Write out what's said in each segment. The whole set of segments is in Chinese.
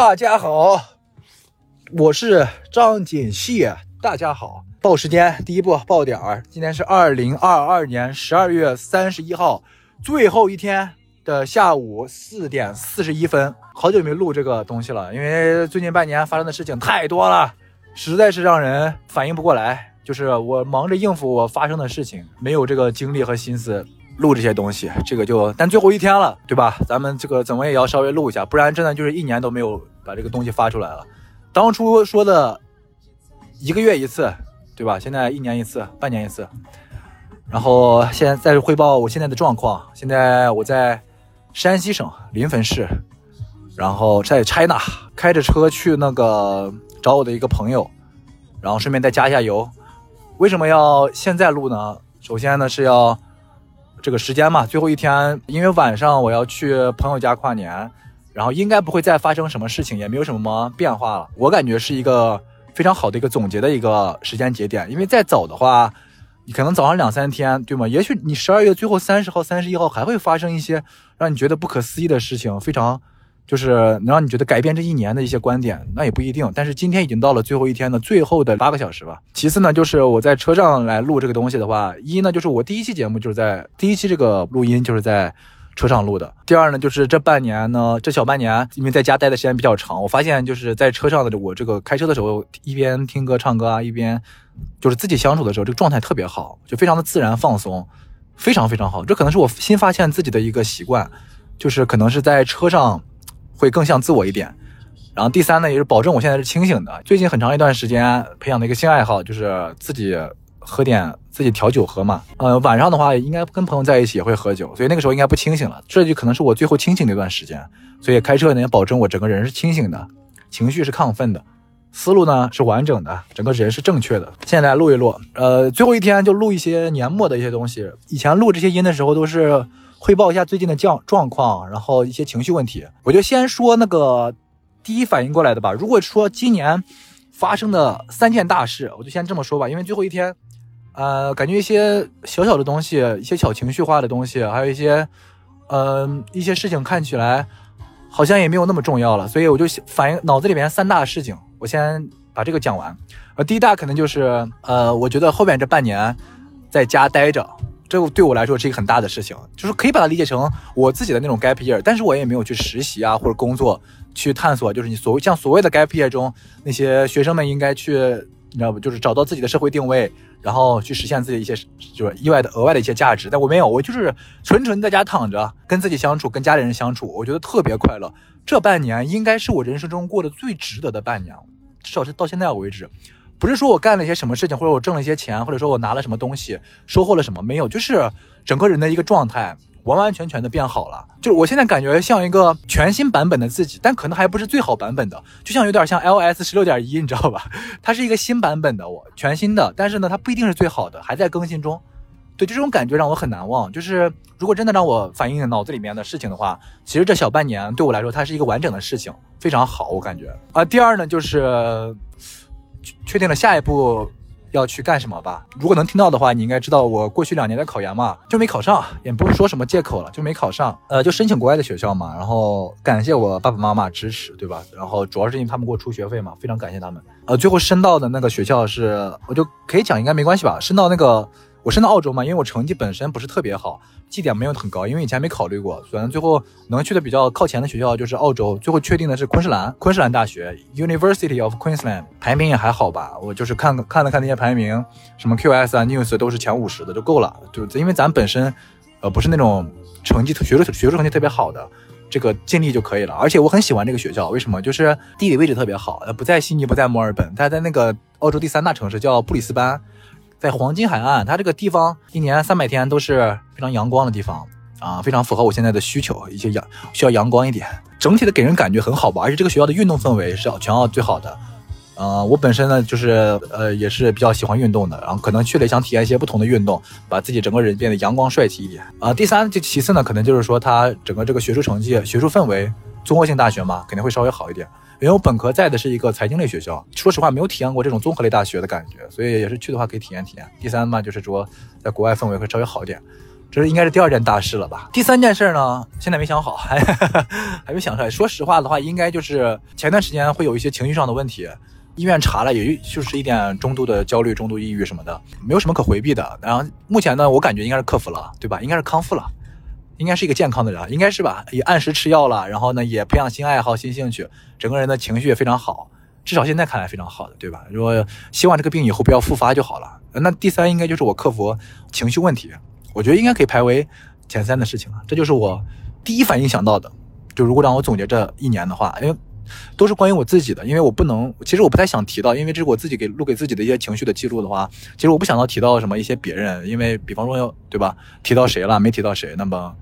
大家好，我是张锦熙。大家好，报时间，第一步报点儿。今天是二零二二年十二月三十一号，最后一天的下午四点四十一分。好久没录这个东西了，因为最近半年发生的事情太多了，实在是让人反应不过来。就是我忙着应付我发生的事情，没有这个精力和心思。录这些东西，这个就但最后一天了，对吧？咱们这个怎么也要稍微录一下，不然真的就是一年都没有把这个东西发出来了。当初说的一个月一次，对吧？现在一年一次，半年一次。然后现在再汇报我现在的状况。现在我在山西省临汾市，然后在 China 开着车去那个找我的一个朋友，然后顺便再加一下油。为什么要现在录呢？首先呢是要。这个时间嘛，最后一天，因为晚上我要去朋友家跨年，然后应该不会再发生什么事情，也没有什么变化了。我感觉是一个非常好的一个总结的一个时间节点，因为再早的话，你可能早上两三天，对吗？也许你十二月最后三十号、三十一号还会发生一些让你觉得不可思议的事情，非常。就是能让你觉得改变这一年的一些观点，那也不一定。但是今天已经到了最后一天的最后的八个小时吧。其次呢，就是我在车上来录这个东西的话，一呢就是我第一期节目就是在第一期这个录音就是在车上录的。第二呢，就是这半年呢，这小半年因为在家待的时间比较长，我发现就是在车上的我这个开车的时候，一边听歌唱歌啊，一边就是自己相处的时候，这个状态特别好，就非常的自然放松，非常非常好。这可能是我新发现自己的一个习惯，就是可能是在车上。会更像自我一点，然后第三呢，也是保证我现在是清醒的。最近很长一段时间培养的一个新爱好，就是自己喝点自己调酒喝嘛。呃，晚上的话应该跟朋友在一起也会喝酒，所以那个时候应该不清醒了。这就可能是我最后清醒的一段时间。所以开车呢，保证我整个人是清醒的，情绪是亢奋的，思路呢是完整的，整个人是正确的。现在录一录，呃，最后一天就录一些年末的一些东西。以前录这些音的时候都是。汇报一下最近的状状况，然后一些情绪问题，我就先说那个第一反应过来的吧。如果说今年发生的三件大事，我就先这么说吧。因为最后一天，呃，感觉一些小小的东西，一些小情绪化的东西，还有一些，呃，一些事情看起来好像也没有那么重要了，所以我就反应脑子里面三大事情，我先把这个讲完。呃，第一大可能就是，呃，我觉得后面这半年在家待着。这对我来说是一个很大的事情，就是可以把它理解成我自己的那种 gap year，但是我也没有去实习啊或者工作去探索，就是你所谓像所谓的 gap year 中那些学生们应该去，你知道不？就是找到自己的社会定位，然后去实现自己一些就是意外的额外的一些价值。但我没有，我就是纯纯在家躺着，跟自己相处，跟家里人相处，我觉得特别快乐。这半年应该是我人生中过得最值得的半年，至少是到现在为止。不是说我干了一些什么事情，或者我挣了一些钱，或者说我拿了什么东西，收获了什么没有，就是整个人的一个状态完完全全的变好了。就我现在感觉像一个全新版本的自己，但可能还不是最好版本的，就像有点像 iOS 十六点一，你知道吧？它是一个新版本的我，全新的，但是呢，它不一定是最好的，还在更新中。对，这种感觉让我很难忘。就是如果真的让我反映脑子里面的事情的话，其实这小半年对我来说，它是一个完整的事情，非常好，我感觉。啊，第二呢，就是。确定了下一步要去干什么吧。如果能听到的话，你应该知道我过去两年的考研嘛，就没考上，也不是说什么借口了，就没考上。呃，就申请国外的学校嘛。然后感谢我爸爸妈妈支持，对吧？然后主要是因为他们给我出学费嘛，非常感谢他们。呃，最后申到的那个学校是，我就可以讲，应该没关系吧？申到那个。我升到澳洲嘛，因为我成绩本身不是特别好，绩点没有很高，因为以前没考虑过。反正最后能去的比较靠前的学校就是澳洲，最后确定的是昆士兰，昆士兰大学 University of Queensland，排名也还好吧。我就是看看了看那些排名，什么 QS 啊、News 都是前五十的就够了。就因为咱本身，呃，不是那种成绩学术学术成绩特别好的，这个尽力就可以了。而且我很喜欢这个学校，为什么？就是地理位置特别好，呃，不在悉尼，不在墨尔本，它在那个澳洲第三大城市叫布里斯班。在黄金海岸，它这个地方一年三百天都是非常阳光的地方啊，非常符合我现在的需求，一些阳需要阳光一点，整体的给人感觉很好吧。而且这个学校的运动氛围是全澳最好的。呃，我本身呢就是呃也是比较喜欢运动的，然后可能去了想体验一些不同的运动，把自己整个人变得阳光帅气一点啊。第三就其次呢，可能就是说它整个这个学术成绩、学术氛围，综合性大学嘛，肯定会稍微好一点。因为我本科在的是一个财经类学校，说实话没有体验过这种综合类大学的感觉，所以也是去的话可以体验体验。第三嘛，就是说在国外氛围会稍微好一点。这是应该是第二件大事了吧？第三件事呢，现在没想好，还还没想出来。说实话的话，应该就是前段时间会有一些情绪上的问题，医院查了，也就是一点中度的焦虑、中度抑郁什么的，没有什么可回避的。然后目前呢，我感觉应该是克服了，对吧？应该是康复了，应该是一个健康的人，应该是吧？也按时吃药了，然后呢，也培养新爱好、新兴趣，整个人的情绪也非常好，至少现在看来非常好的，对吧？如果希望这个病以后不要复发就好了。那第三应该就是我克服情绪问题。我觉得应该可以排为前三的事情了，这就是我第一反应想到的。就如果让我总结这一年的话，因为都是关于我自己的，因为我不能，其实我不太想提到，因为这是我自己给录给自己的一些情绪的记录的话，其实我不想到提到什么一些别人，因为比方说要对吧，提到谁了没提到谁，那么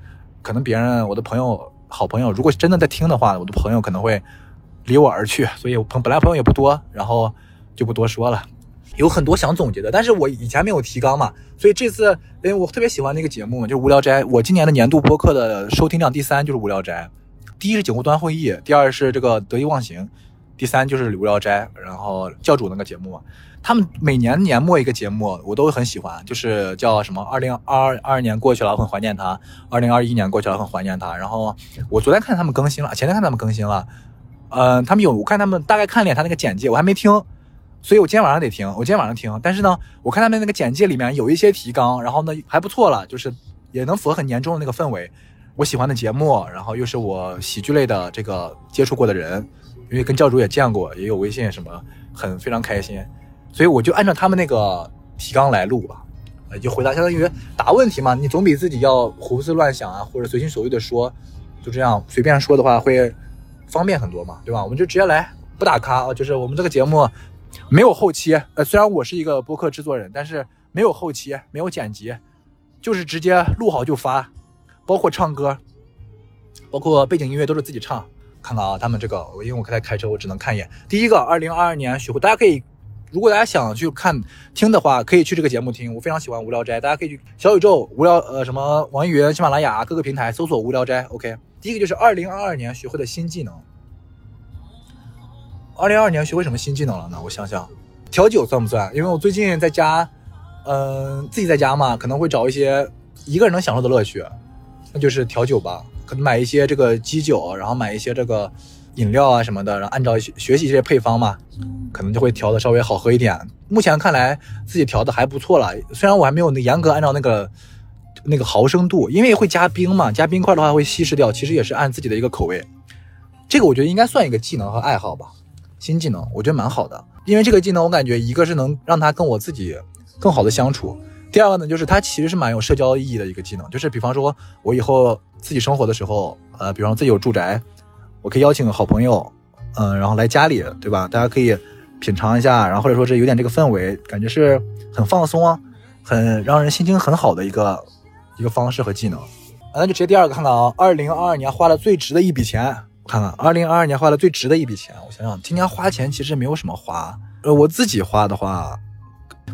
可能别人我的朋友好朋友，如果真的在听的话，我的朋友可能会离我而去，所以朋本来朋友也不多，然后就不多说了。有很多想总结的，但是我以前没有提纲嘛，所以这次，因为我特别喜欢那个节目，就是无聊斋。我今年的年度播客的收听量第三就是无聊斋，第一是景湖端会议，第二是这个得意忘形，第三就是无聊斋。然后教主那个节目，他们每年年末一个节目，我都很喜欢，就是叫什么二零二二年过去了，很怀念他；二零二一年过去了，很怀念他。然后我昨天看他们更新了，前天看他们更新了，嗯，他们有我看他们大概看了眼他那个简介，我还没听。所以我今天晚上得听，我今天晚上听。但是呢，我看他们那个简介里面有一些提纲，然后呢还不错了，就是也能符合很年终的那个氛围。我喜欢的节目，然后又是我喜剧类的这个接触过的人，因为跟教主也见过，也有微信什么，很非常开心。所以我就按照他们那个提纲来录吧，呃，就回答相当于答问题嘛。你总比自己要胡思乱想啊，或者随心所欲的说，就这样随便说的话会方便很多嘛，对吧？我们就直接来，不打卡啊，就是我们这个节目。没有后期，呃，虽然我是一个播客制作人，但是没有后期，没有剪辑，就是直接录好就发，包括唱歌，包括背景音乐都是自己唱。看看啊，他们这个，因为我刚才开车，我只能看一眼。第一个，二零二二年学会，大家可以，如果大家想去看听的话，可以去这个节目听。我非常喜欢无聊斋，大家可以去小宇宙、无聊呃什么网易云、喜马拉雅各个平台搜索无聊斋。OK，第一个就是二零二二年学会的新技能。二零二二年学会什么新技能了呢？我想想，调酒算不算？因为我最近在家，嗯，自己在家嘛，可能会找一些一个人能享受的乐趣，那就是调酒吧。可能买一些这个基酒，然后买一些这个饮料啊什么的，然后按照学习这些配方嘛，可能就会调的稍微好喝一点。目前看来自己调的还不错了，虽然我还没有那严格按照那个那个毫升度，因为会加冰嘛，加冰块的话会稀释掉。其实也是按自己的一个口味，这个我觉得应该算一个技能和爱好吧。新技能我觉得蛮好的，因为这个技能我感觉一个是能让他跟我自己更好的相处，第二个呢就是它其实是蛮有社交意义的一个技能，就是比方说我以后自己生活的时候，呃，比方自己有住宅，我可以邀请好朋友，嗯，然后来家里，对吧？大家可以品尝一下，然后或者说是有点这个氛围，感觉是很放松啊，很让人心情很好的一个一个方式和技能。那就直接第二个看看啊，二零二二年花了最值的一笔钱。我看看，二零二二年花了最值的一笔钱。我想想，今年花钱其实没有什么花。呃，我自己花的话，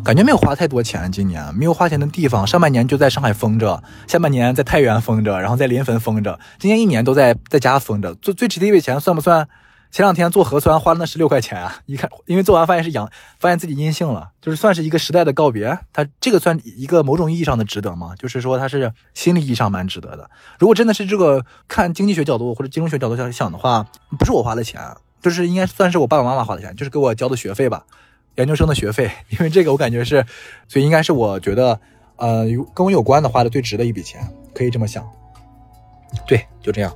感觉没有花太多钱。今年没有花钱的地方，上半年就在上海封着，下半年在太原封着，然后在临汾封着。今年一年都在在家封着。最最值的一笔钱算不算？前两天做核酸花了那十六块钱啊！一看，因为做完发现是阳，发现自己阴性了，就是算是一个时代的告别。它这个算一个某种意义上的值得吗？就是说它是心理意义上蛮值得的。如果真的是这个看经济学角度或者金融学角度想想的话，不是我花的钱，就是应该算是我爸爸妈妈花的钱，就是给我交的学费吧，研究生的学费。因为这个我感觉是，所以应该是我觉得，呃，跟我有关的花的最值的一笔钱，可以这么想。对，就这样。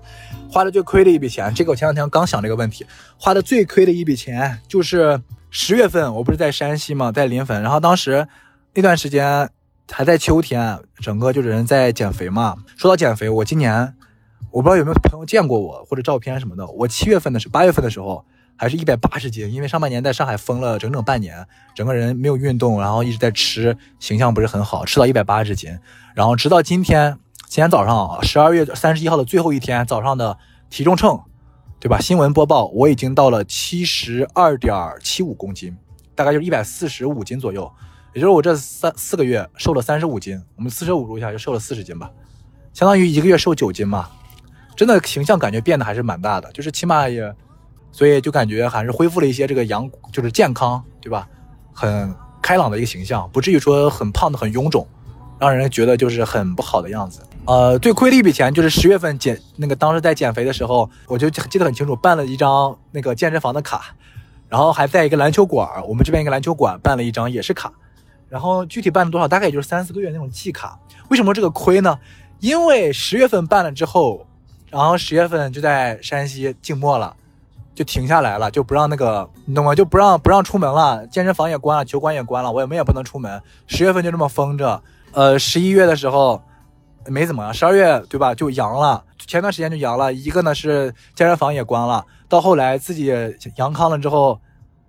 花的最亏的一笔钱，这个我前两天刚想这个问题。花的最亏的一笔钱就是十月份，我不是在山西嘛，在临汾，然后当时那段时间还在秋天，整个就是人在减肥嘛。说到减肥，我今年我不知道有没有朋友见过我或者照片什么的。我七月份的时候，八月份的时候还是一百八十斤，因为上半年在上海封了整整半年，整个人没有运动，然后一直在吃，形象不是很好，吃到一百八十斤，然后直到今天。今天早上十二月三十一号的最后一天早上的体重秤，对吧？新闻播报，我已经到了七十二点七五公斤，大概就是一百四十五斤左右。也就是我这三四个月瘦了三十五斤，我们四舍五入一下就瘦了四十斤吧，相当于一个月瘦九斤嘛。真的形象感觉变得还是蛮大的，就是起码也，所以就感觉还是恢复了一些这个阳，就是健康，对吧？很开朗的一个形象，不至于说很胖的很臃肿。让人觉得就是很不好的样子。呃，最亏的一笔钱就是十月份减那个当时在减肥的时候，我就记得很清楚，办了一张那个健身房的卡，然后还在一个篮球馆，我们这边一个篮球馆办了一张也是卡，然后具体办了多少，大概也就是三四个月那种季卡。为什么这个亏呢？因为十月份办了之后，然后十月份就在山西静默了。就停下来了，就不让那个，你懂吗？就不让不让出门了，健身房也关了，球馆也关了，我们也不能出门。十月份就这么封着，呃，十一月的时候没怎么样，十二月对吧？就阳了，前段时间就阳了。一个呢是健身房也关了，到后来自己阳康了之后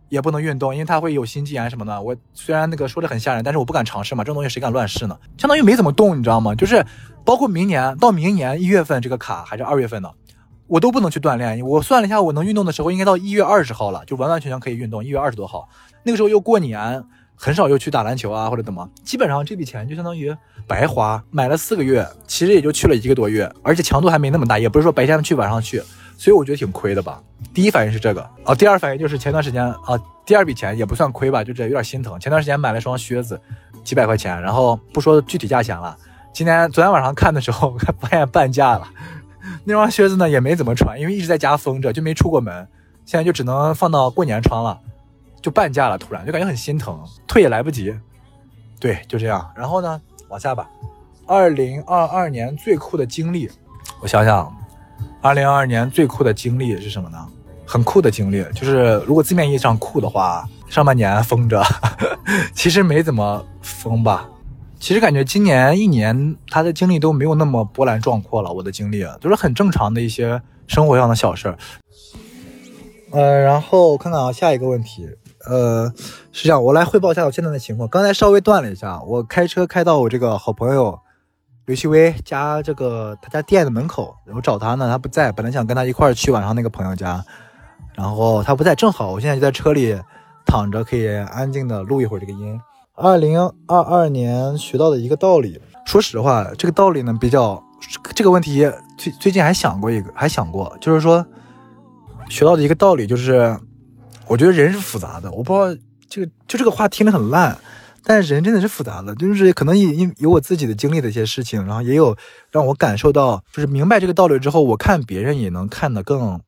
也不能运动，因为他会有心肌炎什么的。我虽然那个说的很吓人，但是我不敢尝试嘛，这种东西谁敢乱试呢？相当于没怎么动，你知道吗？就是包括明年到明年一月份这个卡还是二月份的。我都不能去锻炼，我算了一下，我能运动的时候应该到一月二十号了，就完完全全可以运动。一月二十多号，那个时候又过年，很少又去打篮球啊或者怎么，基本上这笔钱就相当于白花。买了四个月，其实也就去了一个多月，而且强度还没那么大，也不是说白天去晚上去，所以我觉得挺亏的吧。第一反应是这个啊，第二反应就是前段时间啊，第二笔钱也不算亏吧，就这有点心疼。前段时间买了双靴子，几百块钱，然后不说具体价钱了，今天昨天晚上看的时候 发现半价了。那双靴子呢也没怎么穿，因为一直在家封着，就没出过门。现在就只能放到过年穿了，就半价了。突然就感觉很心疼，退也来不及。对，就这样。然后呢，往下吧。二零二二年最酷的经历，我想想，二零二二年最酷的经历是什么呢？很酷的经历，就是如果字面意义上酷的话，上半年封着，其实没怎么封吧。其实感觉今年一年他的经历都没有那么波澜壮阔了，我的经历都是很正常的一些生活上的小事儿。呃，然后我看看啊，下一个问题，呃，是这样，我来汇报一下我现在的情况。刚才稍微断了一下，我开车开到我这个好朋友刘希威家这个他家店的门口，然后找他呢，他不在，本来想跟他一块儿去晚上那个朋友家，然后他不在，正好我现在就在车里躺着，可以安静的录一会儿这个音。二零二二年学到的一个道理，说实话，这个道理呢比较，这个问题最最近还想过一个，还想过，就是说学到的一个道理就是，我觉得人是复杂的，我不知道这个就这个话听着很烂，但是人真的是复杂的，就是可能因因有我自己的经历的一些事情，然后也有让我感受到，就是明白这个道理之后，我看别人也能看得更。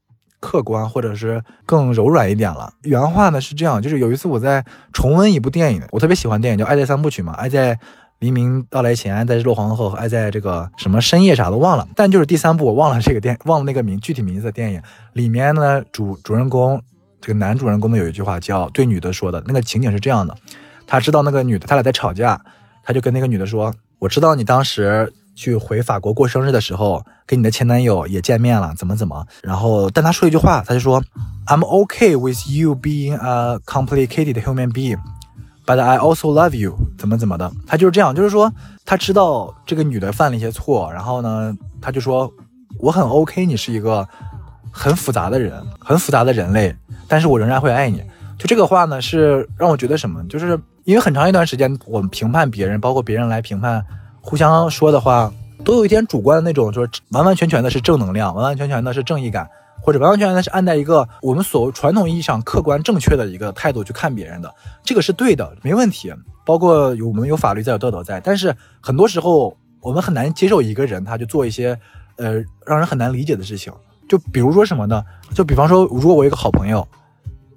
客观或者是更柔软一点了。原话呢是这样，就是有一次我在重温一部电影，我特别喜欢电影叫《爱在三部曲》嘛，《爱在黎明到来前》，《爱在日落黄昏后》，《爱在这个什么深夜》啥都忘了，但就是第三部我忘了这个电，忘了那个名具体名字的电影里面呢，主主人公这个男主人公的有一句话叫对女的说的，那个情景是这样的，他知道那个女的他俩在吵架，他就跟那个女的说，我知道你当时。去回法国过生日的时候，跟你的前男友也见面了，怎么怎么？然后，但他说一句话，他就说：“I'm okay with you being a complicated human being, but I also love you。”怎么怎么的？他就是这样，就是说他知道这个女的犯了一些错，然后呢，他就说：“我很 OK，你是一个很复杂的人，很复杂的人类，但是我仍然会爱你。”就这个话呢，是让我觉得什么？就是因为很长一段时间，我们评判别人，包括别人来评判。互相说的话都有一点主观的那种，就是完完全全的是正能量，完完全全的是正义感，或者完完全全的是按在一个我们所传统意义上客观正确的一个态度去看别人的，这个是对的，没问题。包括有我们有法律在，有道德在，但是很多时候我们很难接受一个人他就做一些呃让人很难理解的事情。就比如说什么呢？就比方说，如果我一个好朋友，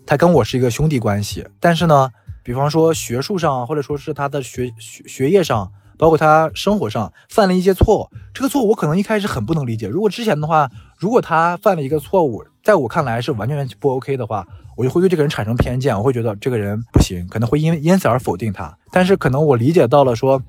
他跟我是一个兄弟关系，但是呢，比方说学术上或者说是他的学学学业上。包括他生活上犯了一些错误，这个错误我可能一开始很不能理解。如果之前的话，如果他犯了一个错误，在我看来是完全不 OK 的话，我就会对这个人产生偏见，我会觉得这个人不行，可能会因因此而否定他。但是可能我理解到了，说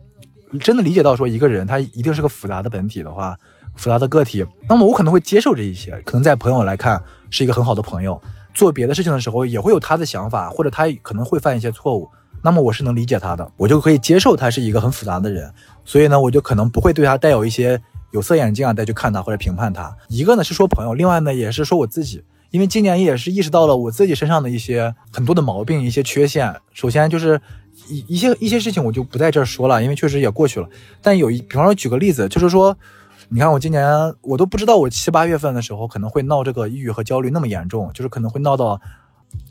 真的理解到说一个人他一定是个复杂的本体的话，复杂的个体，那么我可能会接受这一些。可能在朋友来看是一个很好的朋友，做别的事情的时候也会有他的想法，或者他可能会犯一些错误。那么我是能理解他的，我就可以接受他是一个很复杂的人，所以呢，我就可能不会对他带有一些有色眼镜啊，再去看他或者评判他。一个呢是说朋友，另外呢也是说我自己，因为今年也是意识到了我自己身上的一些很多的毛病、一些缺陷。首先就是一一些一些事情我就不在这儿说了，因为确实也过去了。但有一，比方说举个例子，就是说，你看我今年我都不知道我七八月份的时候可能会闹这个抑郁和焦虑那么严重，就是可能会闹到。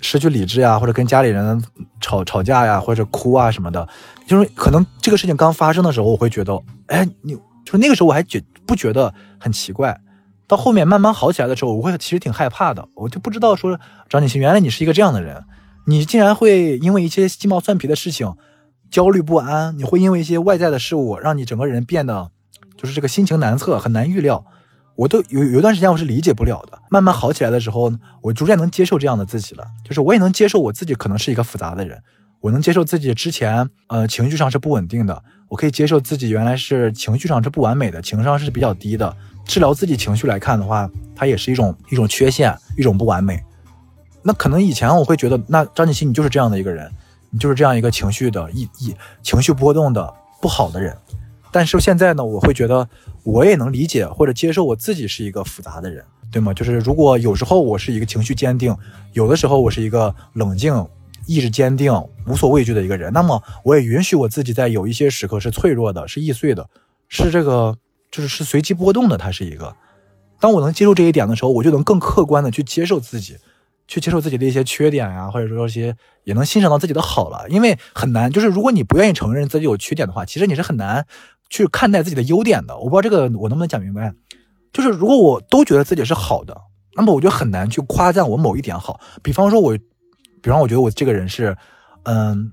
失去理智呀，或者跟家里人吵吵架呀，或者哭啊什么的，就是可能这个事情刚发生的时候，我会觉得，哎，你就那个时候我还觉不觉得很奇怪，到后面慢慢好起来的时候，我会其实挺害怕的，我就不知道说张景熙，原来你是一个这样的人，你竟然会因为一些鸡毛蒜皮的事情焦虑不安，你会因为一些外在的事物让你整个人变得就是这个心情难测，很难预料。我都有有一段时间我是理解不了的，慢慢好起来的时候，我逐渐能接受这样的自己了。就是我也能接受我自己可能是一个复杂的人，我能接受自己之前呃情绪上是不稳定的，我可以接受自己原来是情绪上是不完美的，情商是比较低的。治疗自己情绪来看的话，它也是一种一种缺陷，一种不完美。那可能以前我会觉得，那张锦熙你就是这样的一个人，你就是这样一个情绪的一一情绪波动的不好的人。但是现在呢，我会觉得我也能理解或者接受我自己是一个复杂的人，对吗？就是如果有时候我是一个情绪坚定，有的时候我是一个冷静、意志坚定、无所畏惧的一个人，那么我也允许我自己在有一些时刻是脆弱的、是易碎的、是这个就是是随机波动的。它是一个，当我能接受这一点的时候，我就能更客观的去接受自己。去接受自己的一些缺点呀，或者说一些也能欣赏到自己的好了，因为很难，就是如果你不愿意承认自己有缺点的话，其实你是很难去看待自己的优点的。我不知道这个我能不能讲明白，就是如果我都觉得自己是好的，那么我就很难去夸赞我某一点好。比方说，我，比方我觉得我这个人是，嗯。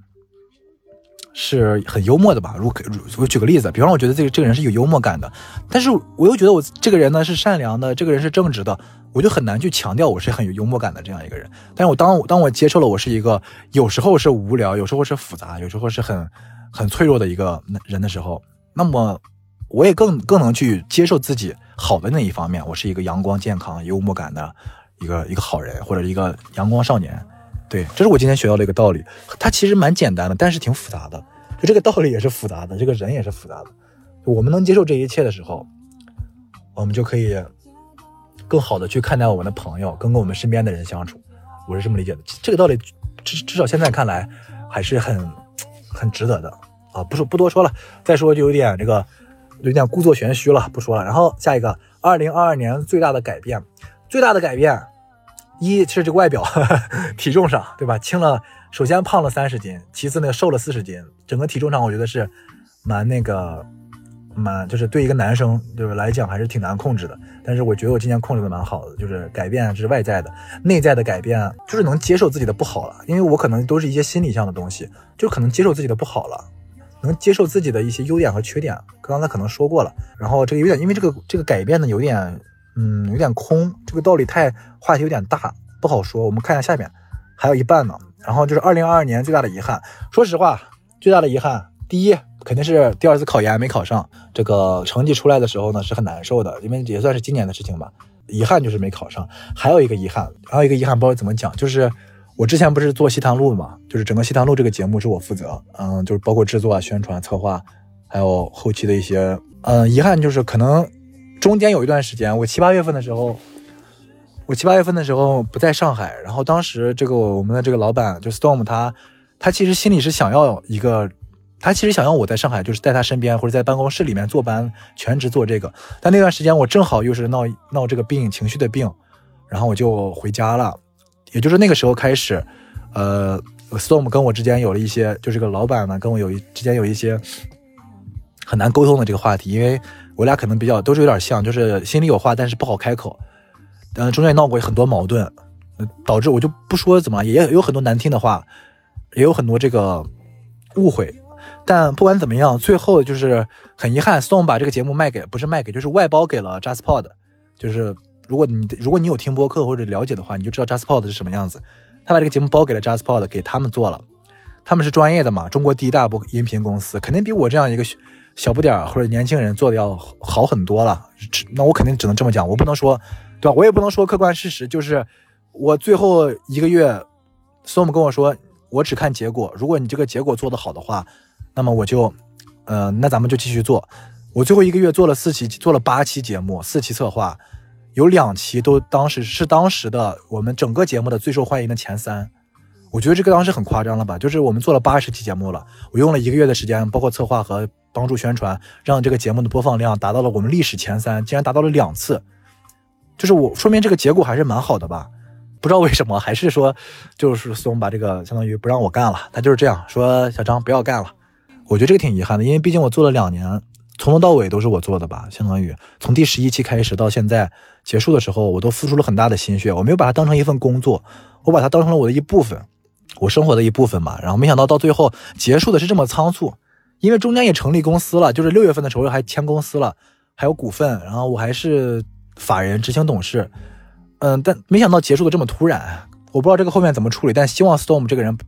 是很幽默的吧？如果我举个例子，比方我觉得这个这个人是有幽默感的，但是我又觉得我这个人呢是善良的，这个人是正直的，我就很难去强调我是很有幽默感的这样一个人。但是我当当我接受了我是一个有时候是无聊，有时候是复杂，有时候是很很脆弱的一个人的时候，那么我也更更能去接受自己好的那一方面，我是一个阳光、健康、幽默感的一个一个好人，或者一个阳光少年。对，这是我今天学到的一个道理。它其实蛮简单的，但是挺复杂的。就这个道理也是复杂的，这个人也是复杂的。我们能接受这一切的时候，我们就可以更好的去看待我们的朋友，跟跟我们身边的人相处。我是这么理解的。这个道理至至少现在看来还是很很值得的啊！不说不多说了，再说就有点这个有点故作玄虚了，不说了。然后下一个，二零二二年最大的改变，最大的改变。一是这个外表，体重上，对吧？轻了，首先胖了三十斤，其次呢瘦了四十斤，整个体重上我觉得是蛮那个，蛮就是对一个男生就是来讲还是挺难控制的。但是我觉得我今年控制的蛮好的，就是改变是外在的，内在的改变就是能接受自己的不好了。因为我可能都是一些心理上的东西，就可能接受自己的不好了，能接受自己的一些优点和缺点。刚才可能说过了，然后这个有点，因为这个这个改变呢有点。嗯，有点空，这个道理太话题有点大，不好说。我们看一下下面，还有一半呢。然后就是二零二二年最大的遗憾，说实话，最大的遗憾，第一肯定是第二次考研没考上。这个成绩出来的时候呢，是很难受的，因为也算是今年的事情吧。遗憾就是没考上。还有一个遗憾，还有一个遗憾，不知道怎么讲，就是我之前不是做西塘路嘛，就是整个西塘路这个节目是我负责，嗯，就是包括制作啊、宣传、策划，还有后期的一些，嗯，遗憾就是可能。中间有一段时间，我七八月份的时候，我七八月份的时候不在上海，然后当时这个我们的这个老板就 Storm 他，他其实心里是想要一个，他其实想要我在上海，就是在他身边或者在办公室里面坐班全职做这个，但那段时间我正好又是闹闹这个病，情绪的病，然后我就回家了，也就是那个时候开始，呃，Storm 跟我之间有了一些，就这个老板呢跟我有一之间有一些很难沟通的这个话题，因为。我俩可能比较都是有点像，就是心里有话，但是不好开口。嗯，中间闹过很多矛盾，导致我就不说怎么，也有很多难听的话，也有很多这个误会。但不管怎么样，最后就是很遗憾，Stone 把这个节目卖给，不是卖给，就是外包给了 JustPod。就是如果你如果你有听播客或者了解的话，你就知道 j a s p o d 是什么样子。他把这个节目包给了 j a s p o d 给他们做了。他们是专业的嘛，中国第一大播音频公司，肯定比我这样一个。小不点儿或者年轻人做的要好很多了，那我肯定只能这么讲，我不能说，对吧？我也不能说客观事实，就是我最后一个月，Storm 跟我说，我只看结果，如果你这个结果做得好的话，那么我就，呃，那咱们就继续做。我最后一个月做了四期，做了八期节目，四期策划，有两期都当时是当时的我们整个节目的最受欢迎的前三。我觉得这个当时很夸张了吧？就是我们做了八十期节目了，我用了一个月的时间，包括策划和帮助宣传，让这个节目的播放量达到了我们历史前三，竟然达到了两次，就是我说明这个结果还是蛮好的吧？不知道为什么，还是说就是松把这个相当于不让我干了，他就是这样说，小张不要干了。我觉得这个挺遗憾的，因为毕竟我做了两年，从头到尾都是我做的吧，相当于从第十一期开始到现在结束的时候，我都付出了很大的心血，我没有把它当成一份工作，我把它当成了我的一部分，我生活的一部分嘛。然后没想到到最后结束的是这么仓促，因为中间也成立公司了，就是六月份的时候还签公司了，还有股份，然后我还是法人执行董事。嗯，但没想到结束的这么突然，我不知道这个后面怎么处理，但希望 Storm 这个人，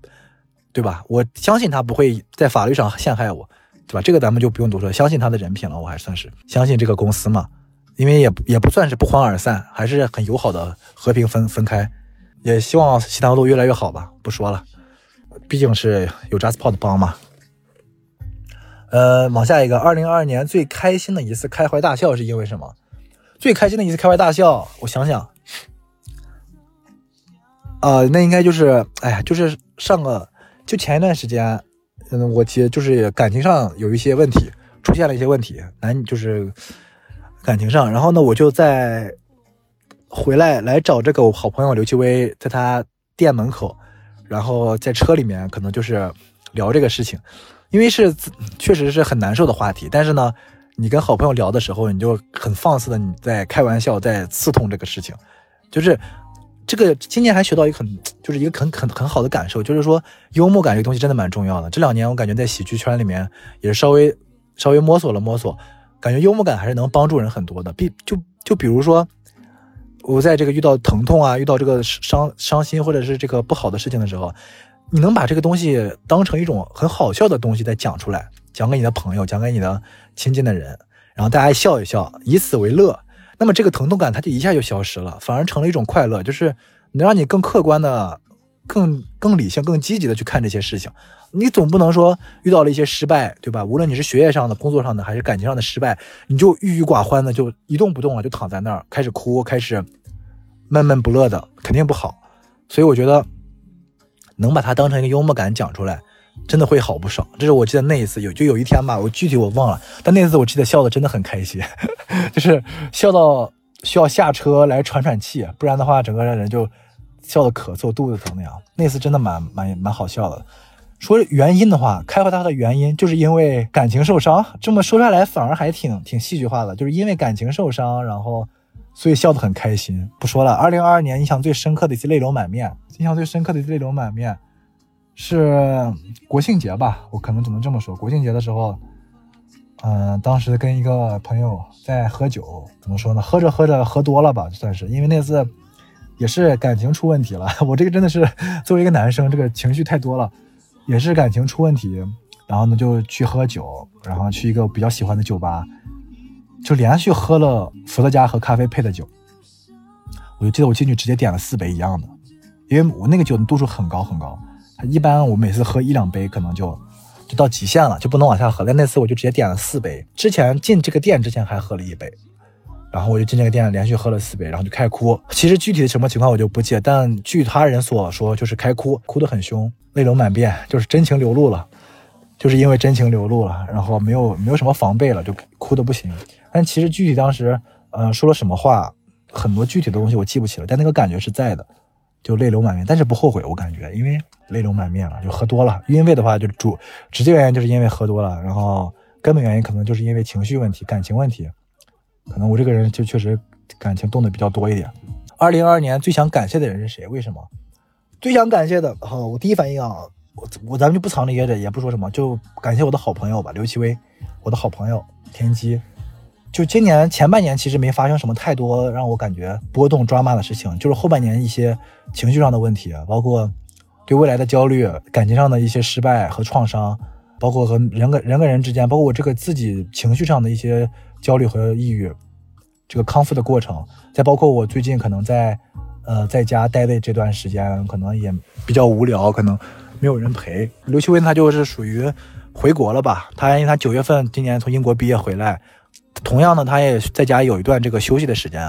对吧？我相信他不会在法律上陷害我，对吧？这个咱们就不用多说，相信他的人品了，我还算是相信这个公司嘛，因为也也不算是不欢而散，还是很友好的和平分分开，也希望西塘路越来越好吧。不说了，毕竟是有 JustPod 帮嘛。呃，往下一个，二零二二年最开心的一次开怀大笑是因为什么？最开心的一次开怀大笑，我想想。呃，那应该就是，哎呀，就是上个，就前一段时间，嗯，我其实就是感情上有一些问题，出现了一些问题，男就是感情上，然后呢，我就在回来来找这个我好朋友刘奇威，在他店门口，然后在车里面，可能就是聊这个事情，因为是确实是很难受的话题，但是呢，你跟好朋友聊的时候，你就很放肆的你在开玩笑，在刺痛这个事情，就是。这个今年还学到一个很，就是一个很很很好的感受，就是说幽默感这个东西真的蛮重要的。这两年我感觉在喜剧圈里面也是稍微稍微摸索了摸索，感觉幽默感还是能帮助人很多的。比就就比如说，我在这个遇到疼痛啊，遇到这个伤伤心或者是这个不好的事情的时候，你能把这个东西当成一种很好笑的东西再讲出来，讲给你的朋友，讲给你的亲近的人，然后大家笑一笑，以此为乐。那么这个疼痛感它就一下就消失了，反而成了一种快乐，就是能让你更客观的、更更理性、更积极的去看这些事情。你总不能说遇到了一些失败，对吧？无论你是学业上的、工作上的，还是感情上的失败，你就郁郁寡欢的，就一动不动了，就躺在那儿开始哭，开始闷闷不乐的，肯定不好。所以我觉得能把它当成一个幽默感讲出来。真的会好不少。这是我记得那一次有，就有一天吧，我具体我忘了，但那次我记得笑的真的很开心，就是笑到需要下车来喘喘气，不然的话整个人就笑的咳嗽、肚子疼那样。那次真的蛮蛮蛮好笑的。说原因的话，开怀大笑的原因就是因为感情受伤。这么说下来反而还挺挺戏剧化的，就是因为感情受伤，然后所以笑得很开心。不说了，二零二二年印象最深刻的一次泪流满面，印象最深刻的一次泪流满面。是国庆节吧，我可能只能这么说。国庆节的时候，嗯，当时跟一个朋友在喝酒，怎么说呢？喝着喝着喝多了吧，算是。因为那次也是感情出问题了。我这个真的是作为一个男生，这个情绪太多了，也是感情出问题。然后呢，就去喝酒，然后去一个比较喜欢的酒吧，就连续喝了伏特加和咖啡配的酒。我就记得我进去直接点了四杯一样的，因为我那个酒的度数很高很高。一般我每次喝一两杯，可能就就到极限了，就不能往下喝。但那次我就直接点了四杯。之前进这个店之前还喝了一杯，然后我就进这个店连续喝了四杯，然后就开哭。其实具体的什么情况我就不记，但据他人所说，就是开哭，哭得很凶，泪流满面，就是真情流露了，就是因为真情流露了，然后没有没有什么防备了，就哭的不行。但其实具体当时，呃，说了什么话，很多具体的东西我记不起了，但那个感觉是在的。就泪流满面，但是不后悔，我感觉，因为泪流满面了，就喝多了。因为的话，就主直接原因就是因为喝多了，然后根本原因可能就是因为情绪问题、感情问题。可能我这个人就确实感情动的比较多一点。二零二二年最想感谢的人是谁？为什么？最想感谢的，好，我第一反应啊，我我咱们就不藏着掖着，也不说什么，就感谢我的好朋友吧，刘奇威，我的好朋友田鸡。就今年前半年其实没发生什么太多让我感觉波动抓马的事情，就是后半年一些情绪上的问题，包括对未来的焦虑、感情上的一些失败和创伤，包括和人跟人跟人之间，包括我这个自己情绪上的一些焦虑和抑郁，这个康复的过程，再包括我最近可能在呃在家待的这段时间，可能也比较无聊，可能没有人陪。刘秋文他就是属于回国了吧？他因为他九月份今年从英国毕业回来。同样呢，他也在家有一段这个休息的时间，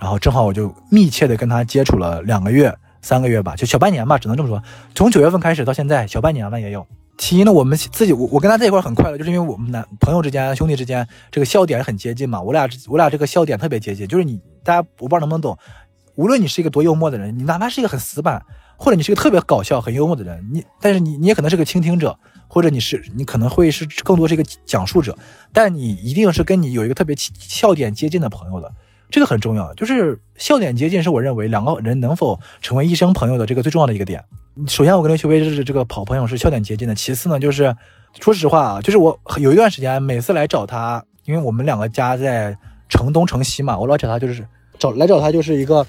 然后正好我就密切的跟他接触了两个月、三个月吧，就小半年吧，只能这么说。从九月份开始到现在，小半年了也有。其一呢，我们自己我我跟他在一块很快乐，就是因为我们男朋友之间、兄弟之间这个笑点很接近嘛。我俩我俩这个笑点特别接近，就是你大家我不知道能不能懂，无论你是一个多幽默的人，你哪怕是一个很死板，或者你是个特别搞笑、很幽默的人，你但是你你也可能是个倾听者，或者你是你可能会是更多是一个讲述者，但你一定是跟你有一个特别笑点接近的朋友的，这个很重要。就是笑点接近是我认为两个人能否成为一生朋友的这个最重要的一个点。首先，我跟刘秋薇是这个好朋友，是笑点接近的。其次呢，就是说实话啊，就是我有一段时间每次来找他，因为我们两个家在城东城西嘛，我老找他就是找来找他就是一个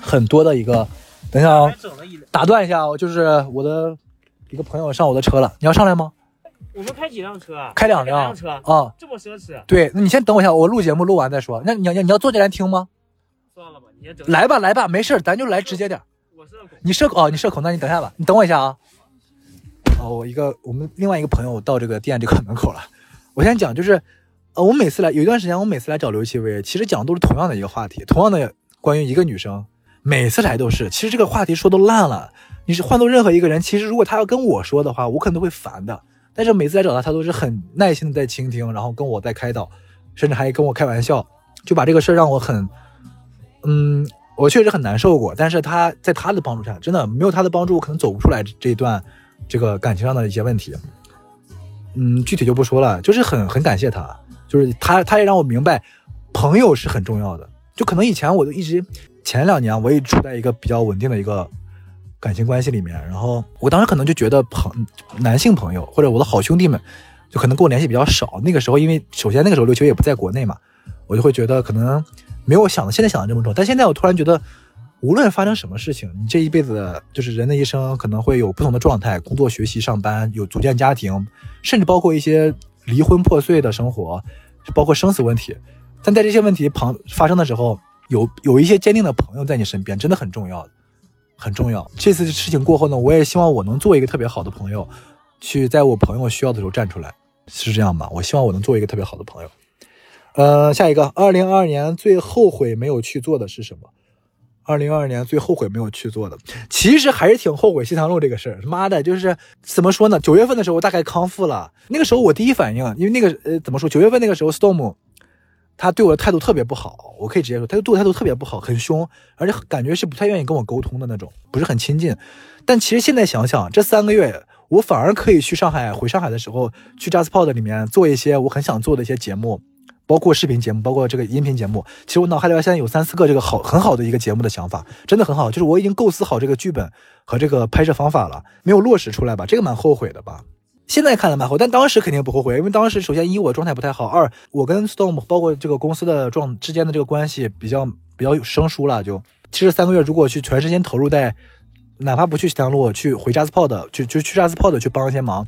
很多的一个。等一下啊，打断一下啊，就是我的一个朋友上我的车了，你要上来吗？我们开几辆车啊？开两辆车啊，这么奢侈？对，那你先等我一下，我录节目录完再说。那你要你要坐进来听吗？算了吧，你先等。来吧来吧，没事咱就来直接点。我社恐。你社恐哦，你社恐，那你等一下吧，你等我一下啊。哦，我一个我们另外一个朋友到这个店这个门口了。我先讲，就是呃，我每次来有一段时间，我每次来找刘奇薇，其实讲的都是同样的一个话题，同样的关于一个女生。每次来都是，其实这个话题说都烂了。你是换做任何一个人，其实如果他要跟我说的话，我可能都会烦的。但是每次来找他，他都是很耐心的在倾听，然后跟我在开导，甚至还跟我开玩笑，就把这个事儿让我很，嗯，我确实很难受过。但是他在他的帮助下，真的没有他的帮助，我可能走不出来这一段这个感情上的一些问题。嗯，具体就不说了，就是很很感谢他，就是他他也让我明白，朋友是很重要的。就可能以前我都一直。前两年我也处在一个比较稳定的一个感情关系里面，然后我当时可能就觉得朋男性朋友或者我的好兄弟们，就可能跟我联系比较少。那个时候，因为首先那个时候刘秋也不在国内嘛，我就会觉得可能没有想的现在想的这么重。但现在我突然觉得，无论发生什么事情，你这一辈子就是人的一生可能会有不同的状态，工作、学习、上班，有组建家庭，甚至包括一些离婚破碎的生活，包括生死问题。但在这些问题旁发生的时候。有有一些坚定的朋友在你身边，真的很重要，很重要。这次事情过后呢，我也希望我能做一个特别好的朋友，去在我朋友需要的时候站出来，是这样吧？我希望我能做一个特别好的朋友。呃，下一个，二零二二年最后悔没有去做的是什么？二零二二年最后悔没有去做的，其实还是挺后悔西塘路这个事儿。妈的，就是怎么说呢？九月份的时候我大概康复了，那个时候我第一反应，因为那个呃怎么说？九月份那个时候，Storm。他对我的态度特别不好，我可以直接说，他对我态度特别不好，很凶，而且感觉是不太愿意跟我沟通的那种，不是很亲近。但其实现在想想，这三个月我反而可以去上海，回上海的时候去 JustPod 里面做一些我很想做的一些节目，包括视频节目，包括这个音频节目。其实我脑海里边现在有三四个这个好很好的一个节目的想法，真的很好，就是我已经构思好这个剧本和这个拍摄方法了，没有落实出来吧？这个蛮后悔的吧。现在看了蛮后，但当时肯定不后悔，因为当时首先一我状态不太好，二我跟 Storm 包括这个公司的状之间的这个关系比较比较生疏了。就其实三个月如果去全身心投入在，哪怕不去西塘路，去回 JustPod，去就去 JustPod 去帮一些忙，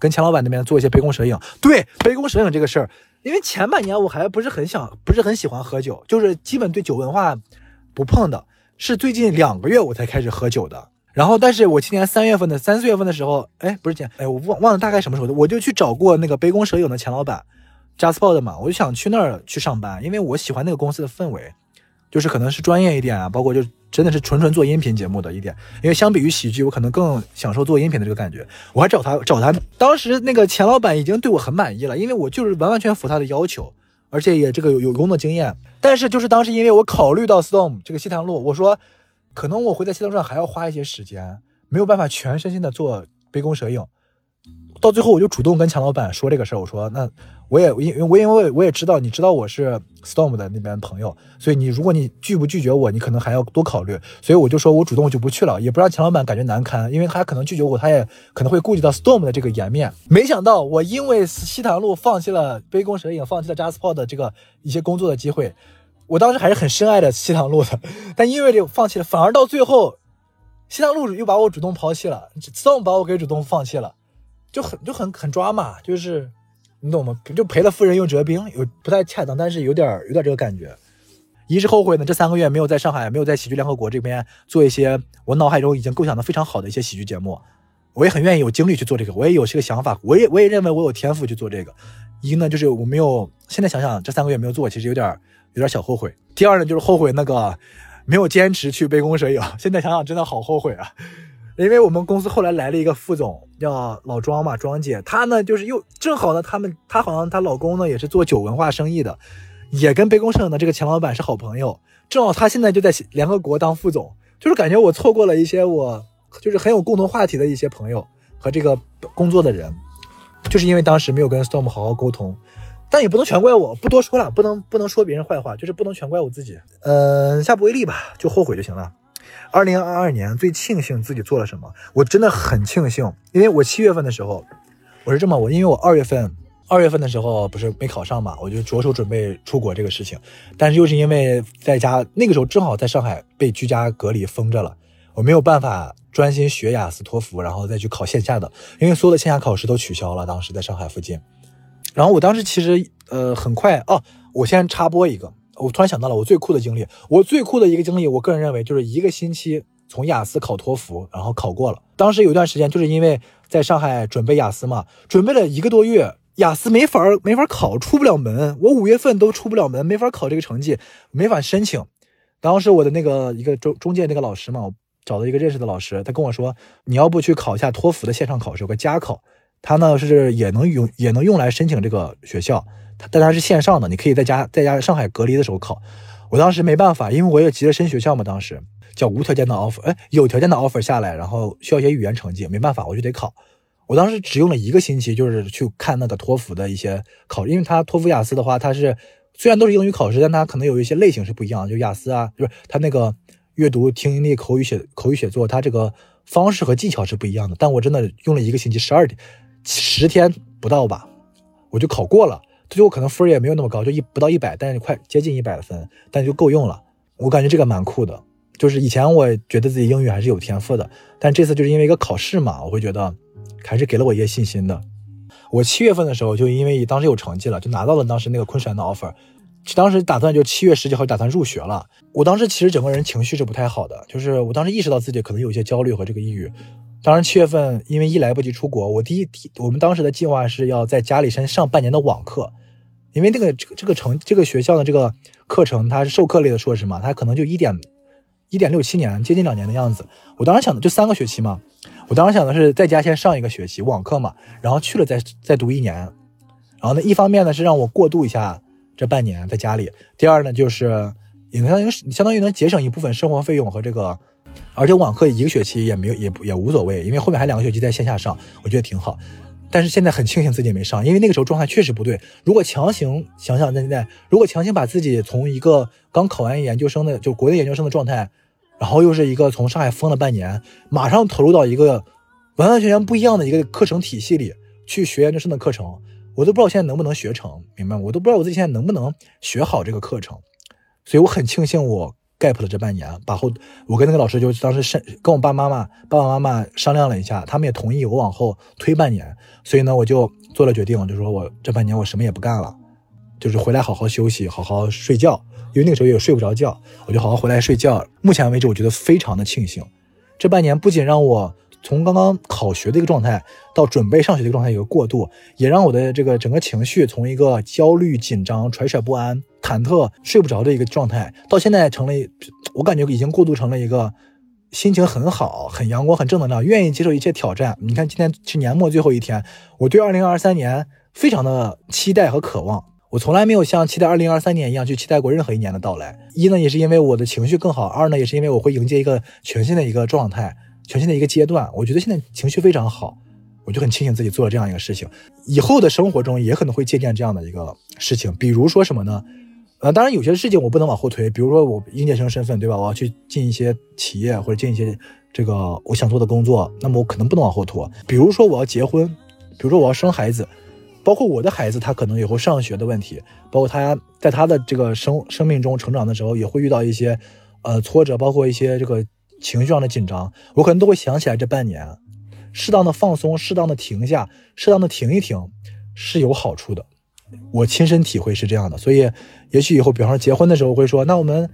跟钱老板那边做一些杯弓蛇影。对杯弓蛇影这个事儿，因为前半年我还不是很想，不是很喜欢喝酒，就是基本对酒文化不碰的，是最近两个月我才开始喝酒的。然后，但是我今年三月份的三四月份的时候，哎，不是前，哎，我忘忘了大概什么时候，我就去找过那个杯弓蛇影的钱老板，JustPod 的嘛，我就想去那儿去上班，因为我喜欢那个公司的氛围，就是可能是专业一点啊，包括就真的是纯纯做音频节目的一点，因为相比于喜剧，我可能更享受做音频的这个感觉。我还找他找他，当时那个钱老板已经对我很满意了，因为我就是完完全符他的要求，而且也这个有有工作经验。但是就是当时因为我考虑到 Storm 这个西塘路，我说。可能我会在西塘上还要花一些时间，没有办法全身心的做杯弓蛇影。到最后，我就主动跟强老板说这个事儿，我说那我也因为我因为我也知道你知道我是 Storm 的那边朋友，所以你如果你拒不拒绝我，你可能还要多考虑。所以我就说我主动就不去了，也不让强老板感觉难堪，因为他可能拒绝我，他也可能会顾及到 Storm 的这个颜面。没想到我因为西塘路放弃了杯弓蛇影，放弃了 j a s p o r 的这个一些工作的机会。我当时还是很深爱的西塘路的，但因为这放弃了，反而到最后，西塘路又把我主动抛弃了自动把我给主动放弃了，就很就很很抓马，就是你懂吗？就赔了夫人又折兵，有不太恰当，但是有点有点这个感觉。一是后悔呢，这三个月没有在上海，没有在喜剧联合国这边做一些我脑海中已经构想的非常好的一些喜剧节目，我也很愿意有精力去做这个，我也有这个想法，我也我也认为我有天赋去做这个。一呢，就是我没有，现在想想这三个月没有做，其实有点。有点小后悔。第二呢，就是后悔那个没有坚持去杯弓蛇影。现在想想，真的好后悔啊！因为我们公司后来来了一个副总，叫老庄嘛，庄姐。她呢，就是又正好呢，他们她好像她老公呢也是做酒文化生意的，也跟杯弓蛇影的这个钱老板是好朋友。正好他现在就在联合国当副总，就是感觉我错过了一些我就是很有共同话题的一些朋友和这个工作的人，就是因为当时没有跟 Storm 好好沟通。但也不能全怪我，不多说了，不能不能说别人坏话，就是不能全怪我自己。嗯，下不为例吧，就后悔就行了。二零二二年最庆幸自己做了什么，我真的很庆幸，因为我七月份的时候，我是这么我，因为我二月份二月份的时候不是没考上嘛，我就着手准备出国这个事情，但是又是因为在家那个时候正好在上海被居家隔离封着了，我没有办法专心学雅思托福，然后再去考线下的，因为所有的线下考试都取消了，当时在上海附近。然后我当时其实呃很快哦，我先插播一个，我突然想到了我最酷的经历，我最酷的一个经历，我个人认为就是一个星期从雅思考托福，然后考过了。当时有一段时间就是因为在上海准备雅思嘛，准备了一个多月，雅思没法没法考，出不了门。我五月份都出不了门，没法考这个成绩，没法申请。当时我的那个一个中中介那个老师嘛，我找到一个认识的老师，他跟我说，你要不去考一下托福的线上考试，有个加考。它呢是也能用也能用来申请这个学校，它但它是线上的，你可以在家在家上海隔离的时候考。我当时没办法，因为我也急着升学校嘛，当时叫无条件的 offer，哎，有条件的 offer 下来，然后需要一些语言成绩，没办法，我就得考。我当时只用了一个星期，就是去看那个托福的一些考，因为它托福雅思的话，它是虽然都是英语考试，但它可能有一些类型是不一样，就雅思啊，就是它那个阅读、听力、口语写口语写作，它这个方式和技巧是不一样的。但我真的用了一个星期，十二天。十天不到吧，我就考过了。最后可能分也没有那么高，就一不到一百，但是快接近一百分，但就够用了。我感觉这个蛮酷的。就是以前我觉得自己英语还是有天赋的，但这次就是因为一个考试嘛，我会觉得还是给了我一些信心的。我七月份的时候就因为当时有成绩了，就拿到了当时那个昆山的 offer。当时打算就七月十几号打算入学了。我当时其实整个人情绪是不太好的，就是我当时意识到自己可能有一些焦虑和这个抑郁。当然，七月份因为一来不及出国，我第一我们当时的计划是要在家里先上半年的网课，因为这个这个这个成这个学校的这个课程它是授课类的硕士嘛，它可能就一点一点六七年，接近两年的样子。我当时想的就三个学期嘛，我当时想的是在家先上一个学期网课嘛，然后去了再再读一年。然后呢，一方面呢是让我过渡一下这半年在家里，第二呢就是也相当于相当于能节省一部分生活费用和这个。而且网课一个学期也没有，也也无所谓，因为后面还两个学期在线下上，我觉得挺好。但是现在很庆幸自己没上，因为那个时候状态确实不对。如果强行想想现在，如果强行把自己从一个刚考完研究生的，就国内研究生的状态，然后又是一个从上海封了半年，马上投入到一个完完全全不一样的一个课程体系里去学研究生的课程，我都不知道现在能不能学成，明白吗？我都不知道我自己现在能不能学好这个课程，所以我很庆幸我。Gap 了这半年，把后我跟那个老师就当时是跟我爸妈妈爸爸妈妈商量了一下，他们也同意我往后推半年，所以呢我就做了决定，就说我这半年我什么也不干了，就是回来好好休息，好好睡觉，因为那个时候也睡不着觉，我就好好回来睡觉。目前为止，我觉得非常的庆幸，这半年不仅让我。从刚刚考学的一个状态到准备上学的一个状态，有个过渡，也让我的这个整个情绪从一个焦虑、紧张、揣揣不安、忐忑、睡不着的一个状态，到现在成了，我感觉已经过渡成了一个心情很好、很阳光、很正能量，愿意接受一切挑战。你看，今天是年末最后一天，我对二零二三年非常的期待和渴望。我从来没有像期待二零二三年一样去期待过任何一年的到来。一呢，也是因为我的情绪更好；二呢，也是因为我会迎接一个全新的一个状态。全新的一个阶段，我觉得现在情绪非常好，我就很庆幸自己做了这样一个事情。以后的生活中也可能会借鉴这样的一个事情，比如说什么呢？呃，当然有些事情我不能往后推，比如说我应届生身份，对吧？我要去进一些企业或者进一些这个我想做的工作，那么我可能不能往后拖。比如说我要结婚，比如说我要生孩子，包括我的孩子他可能以后上学的问题，包括他在他的这个生生命中成长的时候也会遇到一些呃挫折，包括一些这个。情绪上的紧张，我可能都会想起来这半年，适当的放松，适当的停下，适当的停一停，是有好处的。我亲身体会是这样的，所以也许以后，比方说结婚的时候会说，那我们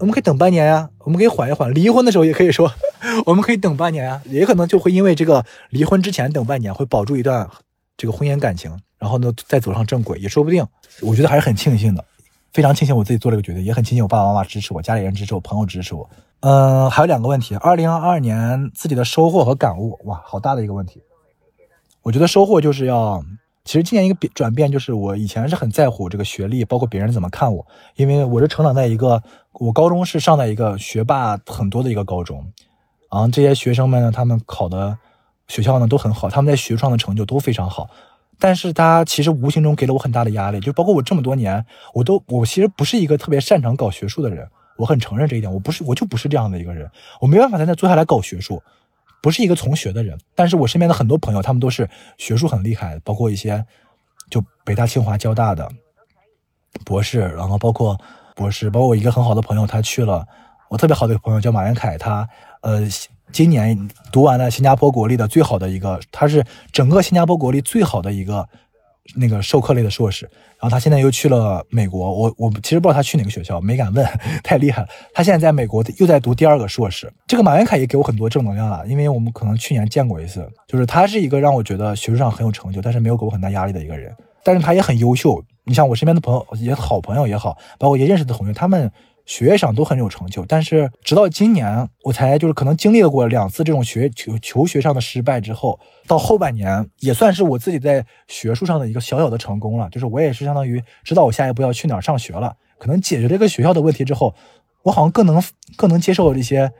我们可以等半年呀，我们可以缓一缓。离婚的时候也可以说，我们可以等半年啊，也可能就会因为这个离婚之前等半年，会保住一段这个婚姻感情，然后呢再走上正轨也说不定。我觉得还是很庆幸的，非常庆幸我自己做这个决定，也很庆幸我爸爸妈妈支持我，家里人支持我，朋友支持我。嗯，还有两个问题。二零二二年自己的收获和感悟，哇，好大的一个问题。我觉得收获就是要其实今年一个变转变就是，我以前是很在乎这个学历，包括别人怎么看我，因为我是成长在一个我高中是上在一个学霸很多的一个高中，然后这些学生们呢，他们考的学校呢都很好，他们在学术上的成就都非常好，但是他其实无形中给了我很大的压力，就包括我这么多年，我都我其实不是一个特别擅长搞学术的人，我很承认这一点，我不是我就不是这样的一个人，我没办法在那坐下来搞学术。不是一个从学的人，但是我身边的很多朋友，他们都是学术很厉害，包括一些就北大、清华、交大的博士，然后包括博士，包括我一个很好的朋友，他去了，我特别好的一个朋友叫马元凯，他呃今年读完了新加坡国立的最好的一个，他是整个新加坡国立最好的一个那个授课类的硕士，然后他现在又去了美国，我我其实不知道他去哪个学校，没敢问，太厉害了。他现在在美国又在读第二个硕士。这个马元凯也给我很多正能量了，因为我们可能去年见过一次，就是他是一个让我觉得学术上很有成就，但是没有给我很大压力的一个人。但是他也很优秀，你像我身边的朋友也好朋友也好，包括也认识的同学，他们学业上都很有成就。但是直到今年，我才就是可能经历了过两次这种学求求学上的失败之后，到后半年也算是我自己在学术上的一个小小的成功了。就是我也是相当于知道我下一步要去哪儿上学了，可能解决这个学校的问题之后，我好像更能更能接受这些。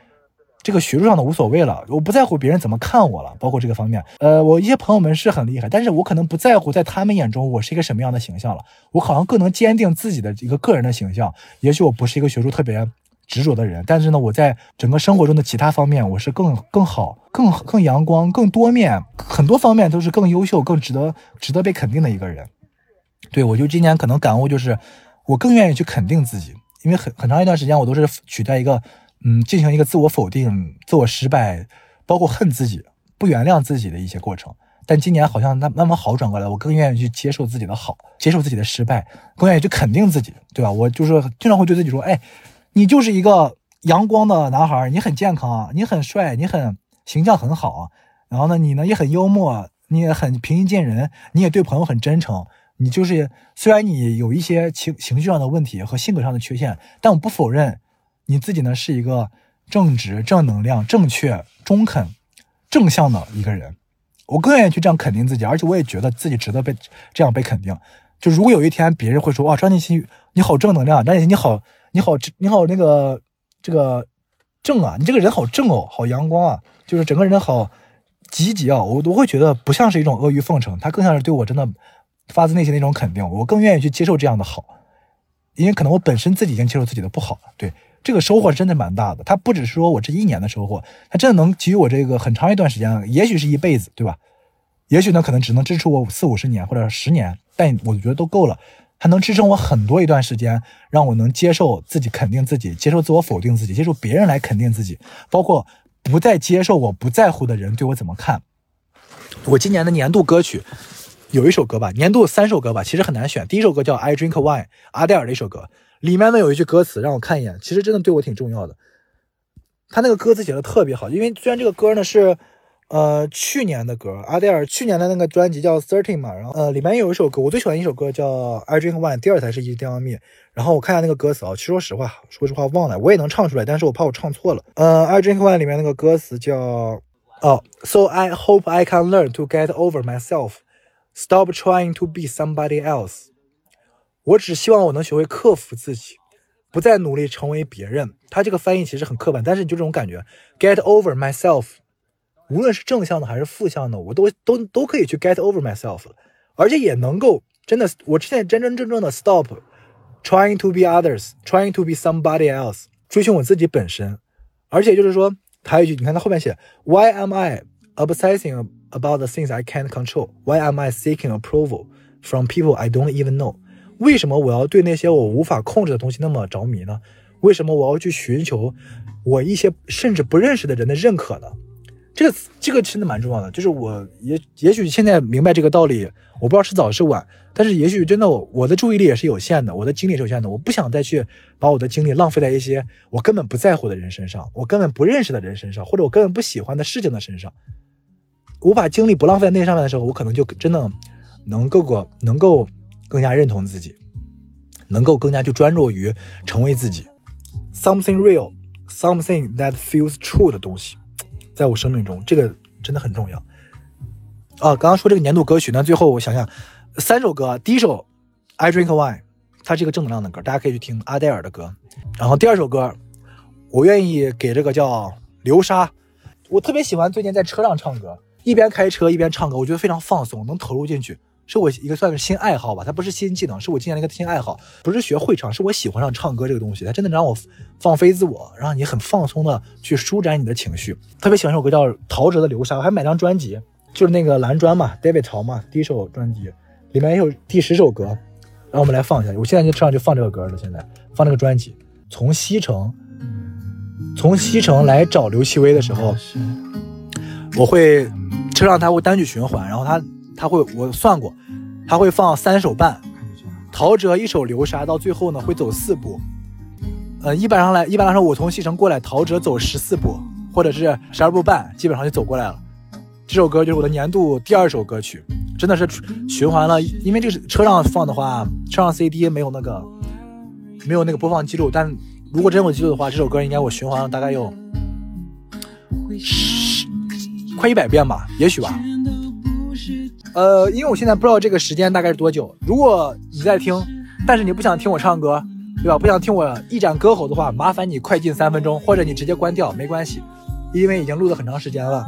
这个学术上的无所谓了，我不在乎别人怎么看我了，包括这个方面。呃，我一些朋友们是很厉害，但是我可能不在乎在他们眼中我是一个什么样的形象了。我好像更能坚定自己的一个个人的形象。也许我不是一个学术特别执着的人，但是呢，我在整个生活中的其他方面，我是更更好、更更阳光、更多面，很多方面都是更优秀、更值得值得被肯定的一个人。对我就今年可能感悟就是，我更愿意去肯定自己，因为很很长一段时间我都是取代一个。嗯，进行一个自我否定、自我失败，包括恨自己、不原谅自己的一些过程。但今年好像慢慢慢好转过来，我更愿意去接受自己的好，接受自己的失败，更愿意去肯定自己，对吧？我就是经常会对自己说：“哎，你就是一个阳光的男孩，你很健康，你很帅，你很形象很好。然后呢，你呢也很幽默，你也很平易近人，你也对朋友很真诚。你就是虽然你有一些情情绪上的问题和性格上的缺陷，但我不否认。”你自己呢是一个正直、正能量、正确、中肯、正向的一个人，我更愿意去这样肯定自己，而且我也觉得自己值得被这样被肯定。就如果有一天别人会说：“哇，张建新你好正能量，张建新你好你好你好那个这个正啊，你这个人好正哦，好阳光啊，就是整个人好积极啊。”我都会觉得不像是一种阿谀奉承，他更像是对我真的发自内心的一种肯定。我更愿意去接受这样的好，因为可能我本身自己已经接受自己的不好了，对。这个收获真的蛮大的，它不只是说我这一年的收获，它真的能给予我这个很长一段时间，也许是一辈子，对吧？也许呢，可能只能支持我四五十年或者十年，但我觉得都够了，它能支撑我很多一段时间，让我能接受自己，肯定自己，接受自我否定自己，接受别人来肯定自己，包括不再接受我不在乎的人对我怎么看。我今年的年度歌曲有一首歌吧，年度三首歌吧，其实很难选。第一首歌叫《I Drink Wine》，阿黛尔的一首歌。里面呢有一句歌词让我看一眼，其实真的对我挺重要的。他那个歌词写的特别好，因为虽然这个歌呢是呃去年的歌，阿黛尔去年的那个专辑叫 Thirteen 嘛，然后呃里面有一首歌，我最喜欢一首歌叫 I Drink Wine，第二才是 You Tell Me。然后我看一下那个歌词啊，其实说实话，说实话忘了，我也能唱出来，但是我怕我唱错了。呃，I Drink Wine 里面那个歌词叫哦，So I hope I can learn to get over myself Stop trying to be somebody else。我只希望我能学会克服自己，不再努力成为别人。他这个翻译其实很刻板，但是你就这种感觉，get over myself，无论是正向的还是负向的，我都都都可以去 get over myself，而且也能够真的，我现在真真正正的 stop trying to be others，trying to be somebody else，追寻我自己本身。而且就是说，还有一句，你看他后面写，Why am I obsessing about the things I can't control？Why am I seeking approval from people I don't even know？为什么我要对那些我无法控制的东西那么着迷呢？为什么我要去寻求我一些甚至不认识的人的认可呢？这个这个真的蛮重要的。就是我也也许现在明白这个道理，我不知道是早是晚，但是也许真的我我的注意力也是有限的，我的精力是有限的，我不想再去把我的精力浪费在一些我根本不在乎的人身上，我根本不认识的人身上，或者我根本不喜欢的事情的身上。我把精力不浪费在那上面的时候，我可能就真的能够过能够。更加认同自己，能够更加去专注于成为自己，something real, something that feels true 的东西，在我生命中，这个真的很重要。啊，刚刚说这个年度歌曲，那最后我想想，三首歌，第一首《I Drink Wine》，它是一个正能量的歌，大家可以去听阿黛尔的歌。然后第二首歌，我愿意给这个叫《流沙》，我特别喜欢最近在车上唱歌，一边开车一边唱歌，我觉得非常放松，能投入进去，是我一个算是新爱好吧。它不是新技能，是我今年的一个新爱好，不是学会唱，是我喜欢上唱歌这个东西，它真的让我放飞自我，让你很放松的去舒展你的情绪。特别喜欢这首歌叫陶喆的《流沙》，我还买张专辑，就是那个蓝专嘛，David 陶嘛，第一首专辑里面也有第十首歌，然后我们来放一下。我现在就车上就放这个歌了，现在放这个专辑。从西城，从西城来找刘启威的时候，我会车上它会单曲循环，然后它它会我算过，它会放三首半，陶喆一首《流沙》，到最后呢会走四步。呃，一般上来一般来说，我从西城过来，陶喆走十四步或者是十二步半，基本上就走过来了。这首歌就是我的年度第二首歌曲，真的是循环了，因为这是车上放的话，车上 CD 没有那个。没有那个播放记录，但如果真有记录的话，这首歌应该我循环了大概有十快一百遍吧，也许吧。呃，因为我现在不知道这个时间大概是多久。如果你在听，但是你不想听我唱歌，对吧？不想听我一展歌喉的话，麻烦你快进三分钟，或者你直接关掉，没关系，因为已经录了很长时间了。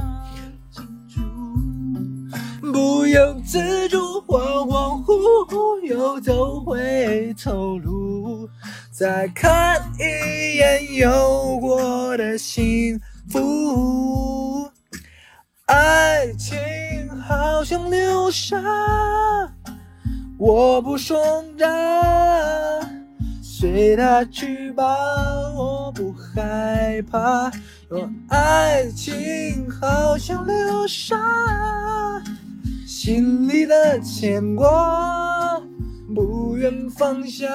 不由自主，恍恍惚惚又走回头路，再看一眼有过的幸福。爱情好像流沙，我不松扎，随它去吧，我不害怕。爱情好像流沙。心里的牵挂，不愿放下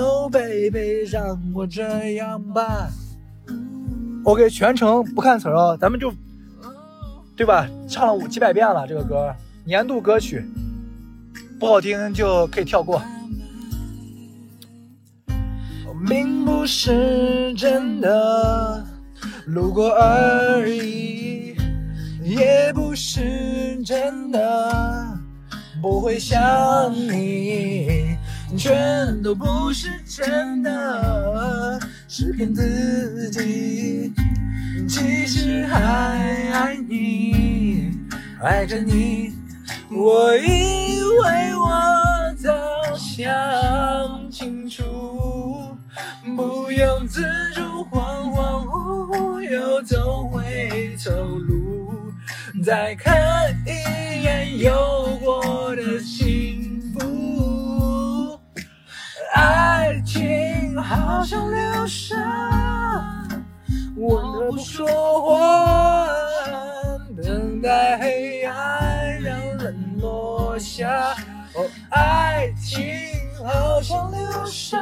Oh，baby，让我这样吧。OK，全程不看词啊，咱们就，对吧？唱了五几百遍了这个歌，年度歌曲，不好听就可以跳过。并不是真的，路过而已。也不是真的不会想你，全都不是真的，是骗自己。其实还爱你，爱着你，我以为我早想清楚，不由自主，恍恍惚惚又走回头路。再看一眼有过的幸福，爱情好像流沙，我不说话，等待黑暗让人落下。哦，爱情好像流沙，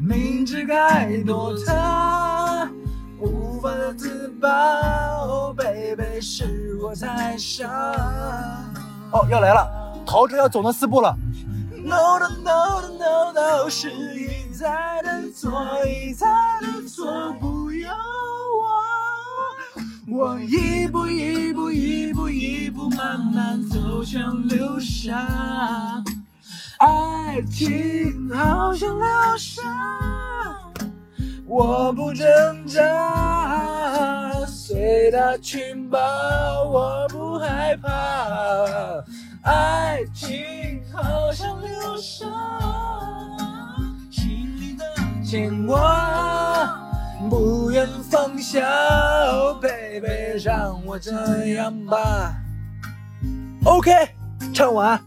明知该躲它。无法自拔，Oh baby，是我太傻。哦，要来了，陶喆要走那四步了。No no no no no，是一再的错，一再的错，不要我，我一步一步一步一步慢慢走向流沙，爱情好像流沙。我不挣扎，随它去吧，我不害怕。爱情好像流沙，的牵挂不愿放下。，Oh baby，让我这样吧。OK，唱完。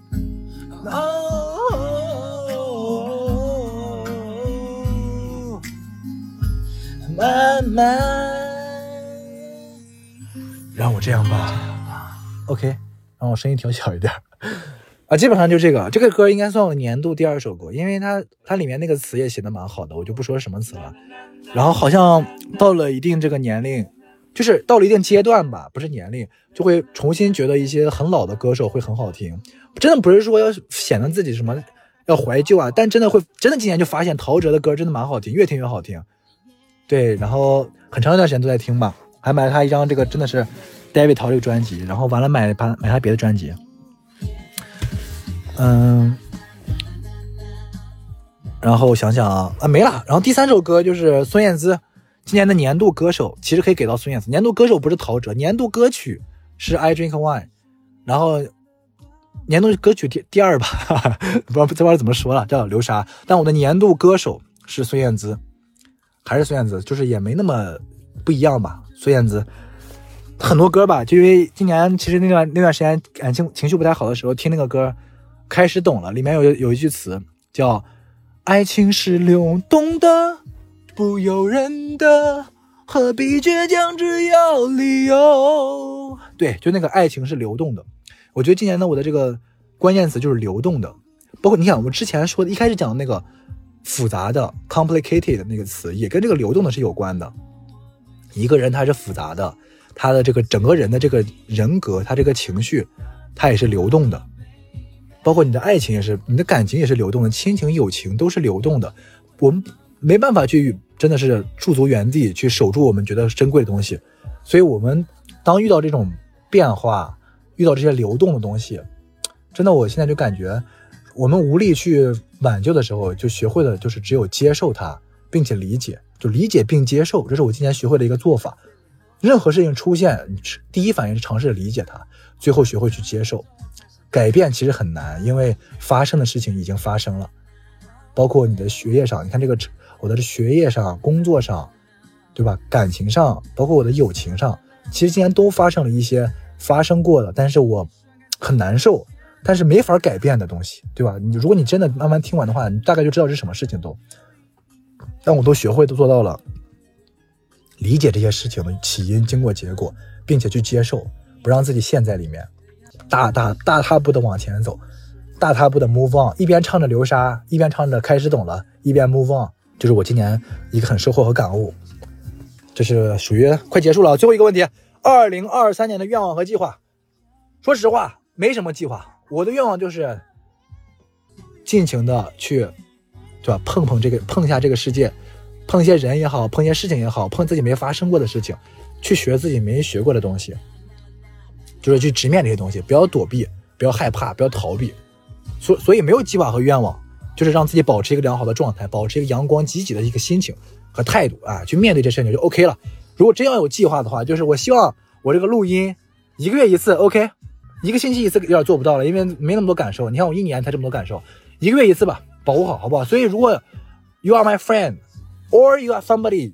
慢慢，让我这样吧。OK，让我声音调小一点啊。基本上就这个，这个歌应该算我年度第二首歌，因为它它里面那个词也写的蛮好的，我就不说什么词了。然后好像到了一定这个年龄，就是到了一定阶段吧，不是年龄，就会重新觉得一些很老的歌手会很好听。真的不是说要显得自己什么要怀旧啊，但真的会真的今年就发现陶喆的歌真的蛮好听，越听越好听。对，然后很长一段时间都在听吧，还买了他一张这个真的是 David 陶这个专辑，然后完了买他买他别的专辑。嗯，然后想想啊，啊没了。然后第三首歌就是孙燕姿今年的年度歌手，其实可以给到孙燕姿。年度歌手不是陶喆，年度歌曲是 I Drink Wine，然后年度歌曲第第二吧，不知道这玩意怎么说了，叫流沙。但我的年度歌手是孙燕姿，还是孙燕姿，就是也没那么不一样吧。孙燕姿很多歌吧，就因为今年其实那段那段时间感情情绪不太好的时候，听那个歌开始懂了，里面有有一句词叫“爱情是流动的，不由人的，何必倔强，只要理由。”对，就那个爱情是流动的。我觉得今年的我的这个关键词就是流动的，包括你想我之前说的，一开始讲的那个复杂的 complicated 的那个词，也跟这个流动的是有关的。一个人他是复杂的，他的这个整个人的这个人格，他这个情绪，他也是流动的。包括你的爱情也是，你的感情也是流动的，亲情、友情都是流动的。我们没办法去真的是驻足原地去守住我们觉得珍贵的东西，所以我们当遇到这种变化，遇到这些流动的东西，真的，我现在就感觉我们无力去挽救的时候，就学会了就是只有接受它，并且理解，就理解并接受，这是我今年学会的一个做法。任何事情出现，第一反应是尝试着理解它，最后学会去接受。改变其实很难，因为发生的事情已经发生了，包括你的学业上，你看这个我的学业上、工作上，对吧？感情上，包括我的友情上，其实今年都发生了一些发生过的，但是我很难受，但是没法改变的东西，对吧？你如果你真的慢慢听完的话，你大概就知道是什么事情都，但我都学会都做到了，理解这些事情的起因、经过、结果，并且去接受，不让自己陷在里面。大大大踏步的往前走，大踏步的 move on，一边唱着流沙，一边唱着开始懂了，一边 move on，就是我今年一个很收获和感悟。这是属于快结束了，最后一个问题：二零二三年的愿望和计划。说实话，没什么计划，我的愿望就是尽情的去，对吧？碰碰这个，碰一下这个世界，碰一些人也好，碰一些事情也好，碰自己没发生过的事情，去学自己没学过的东西。就是去直面这些东西，不要躲避，不要害怕，不要逃避。所所以没有计划和愿望，就是让自己保持一个良好的状态，保持一个阳光积极的一个心情和态度啊，去面对这事情就 OK 了。如果真要有计划的话，就是我希望我这个录音一个月一次 OK，一个星期一次有点做不到了，因为没那么多感受。你看我一年才这么多感受，一个月一次吧，保护好，好不好？所以如果 you are my friend or you are somebody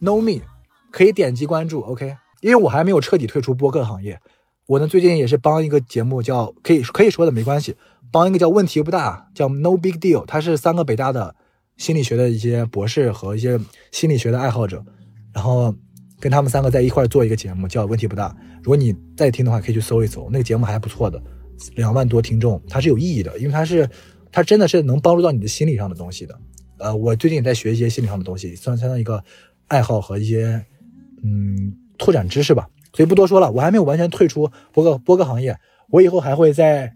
know me，可以点击关注 OK，因为我还没有彻底退出播客行业。我呢，最近也是帮一个节目叫可以可以说的没关系，帮一个叫问题不大叫 No Big Deal，他是三个北大的心理学的一些博士和一些心理学的爱好者，然后跟他们三个在一块做一个节目叫问题不大。如果你在听的话，可以去搜一搜，那个节目还不错的，两万多听众，它是有意义的，因为它是它真的是能帮助到你的心理上的东西的。呃，我最近也在学一些心理上的东西，算相当于一个爱好和一些嗯拓展知识吧。所以不多说了，我还没有完全退出播客播客行业，我以后还会再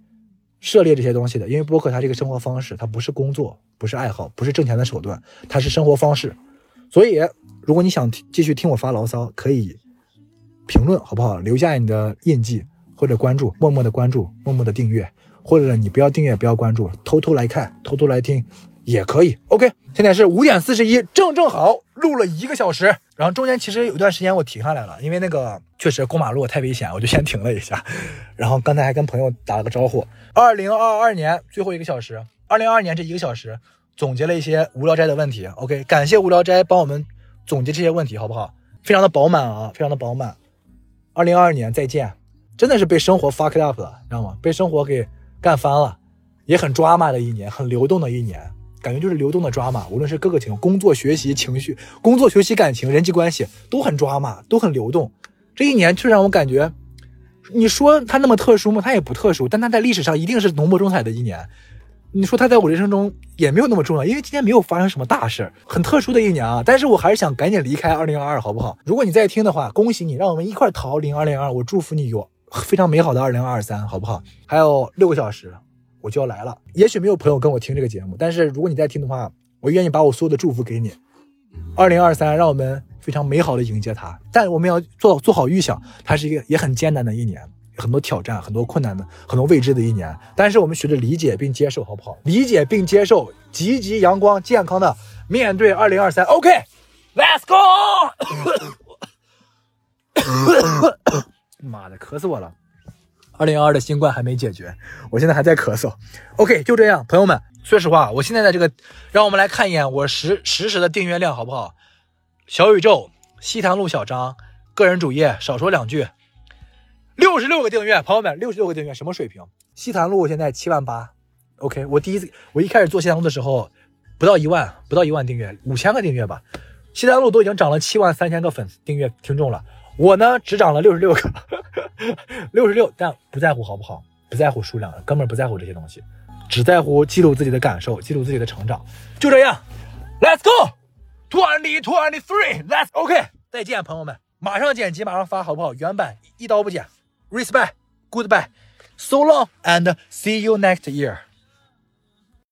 涉猎这些东西的。因为播客它这个生活方式，它不是工作，不是爱好，不是挣钱的手段，它是生活方式。所以，如果你想继续听我发牢骚，可以评论好不好？留下你的印记或者关注，默默的关注，默默的订阅，或者你不要订阅，不要关注，偷偷来看，偷偷来听。也可以，OK。现在是五点四十一，正正好录了一个小时。然后中间其实有一段时间我停下来了，因为那个确实过马路太危险，我就先停了一下。然后刚才还跟朋友打了个招呼。二零二二年最后一个小时，二零二二年这一个小时总结了一些无聊斋的问题。OK，感谢无聊斋帮我们总结这些问题，好不好？非常的饱满啊，非常的饱满。二零二二年再见，真的是被生活 fuck up 了，知道吗？被生活给干翻了，也很抓马的一年，很流动的一年。感觉就是流动的抓马，无论是各个情，工作、学习、情绪、工作、学习、感情、人际关系都很抓马，都很流动。这一年就让我感觉，你说它那么特殊吗？它也不特殊，但它在历史上一定是浓墨重彩的一年。你说它在我人生中也没有那么重要，因为今天没有发生什么大事，很特殊的一年啊。但是我还是想赶紧离开二零二二，好不好？如果你在听的话，恭喜你，让我们一块逃零二零二。我祝福你有非常美好的二零二三，好不好？还有六个小时。我就要来了，也许没有朋友跟我听这个节目，但是如果你在听的话，我愿意把我所有的祝福给你。二零二三，让我们非常美好的迎接它，但我们要做做好预想，它是一个也很艰难的一年，很多挑战、很多困难的、很多未知的一年。但是我们学着理解并接受，好不好？理解并接受，积极、阳光、健康的面对二零二三。OK，Let's go！妈的，渴死我了！二零二二的新冠还没解决，我现在还在咳嗽。OK，就这样，朋友们，说实话，我现在的这个，让我们来看一眼我实实时的订阅量，好不好？小宇宙、西坛路小张个人主页少说两句，六十六个订阅，朋友们，六十六个订阅什么水平？西坛路现在七万八，OK，我第一次我一开始做西塘路的时候不到一万，不到一万订阅，五千个订阅吧。西塘路都已经涨了七万三千个粉丝订阅听众了，我呢只涨了六十六个，六十六，但不在乎好不好？不在乎数量，根本不在乎这些东西，只在乎记录自己的感受，记录自己的成长，就这样，Let's go。Twenty twenty three, let's OK，再见，朋友们，马上剪辑，马上发，好不好？原版一刀不剪，Respect, goodbye, so long and see you next year.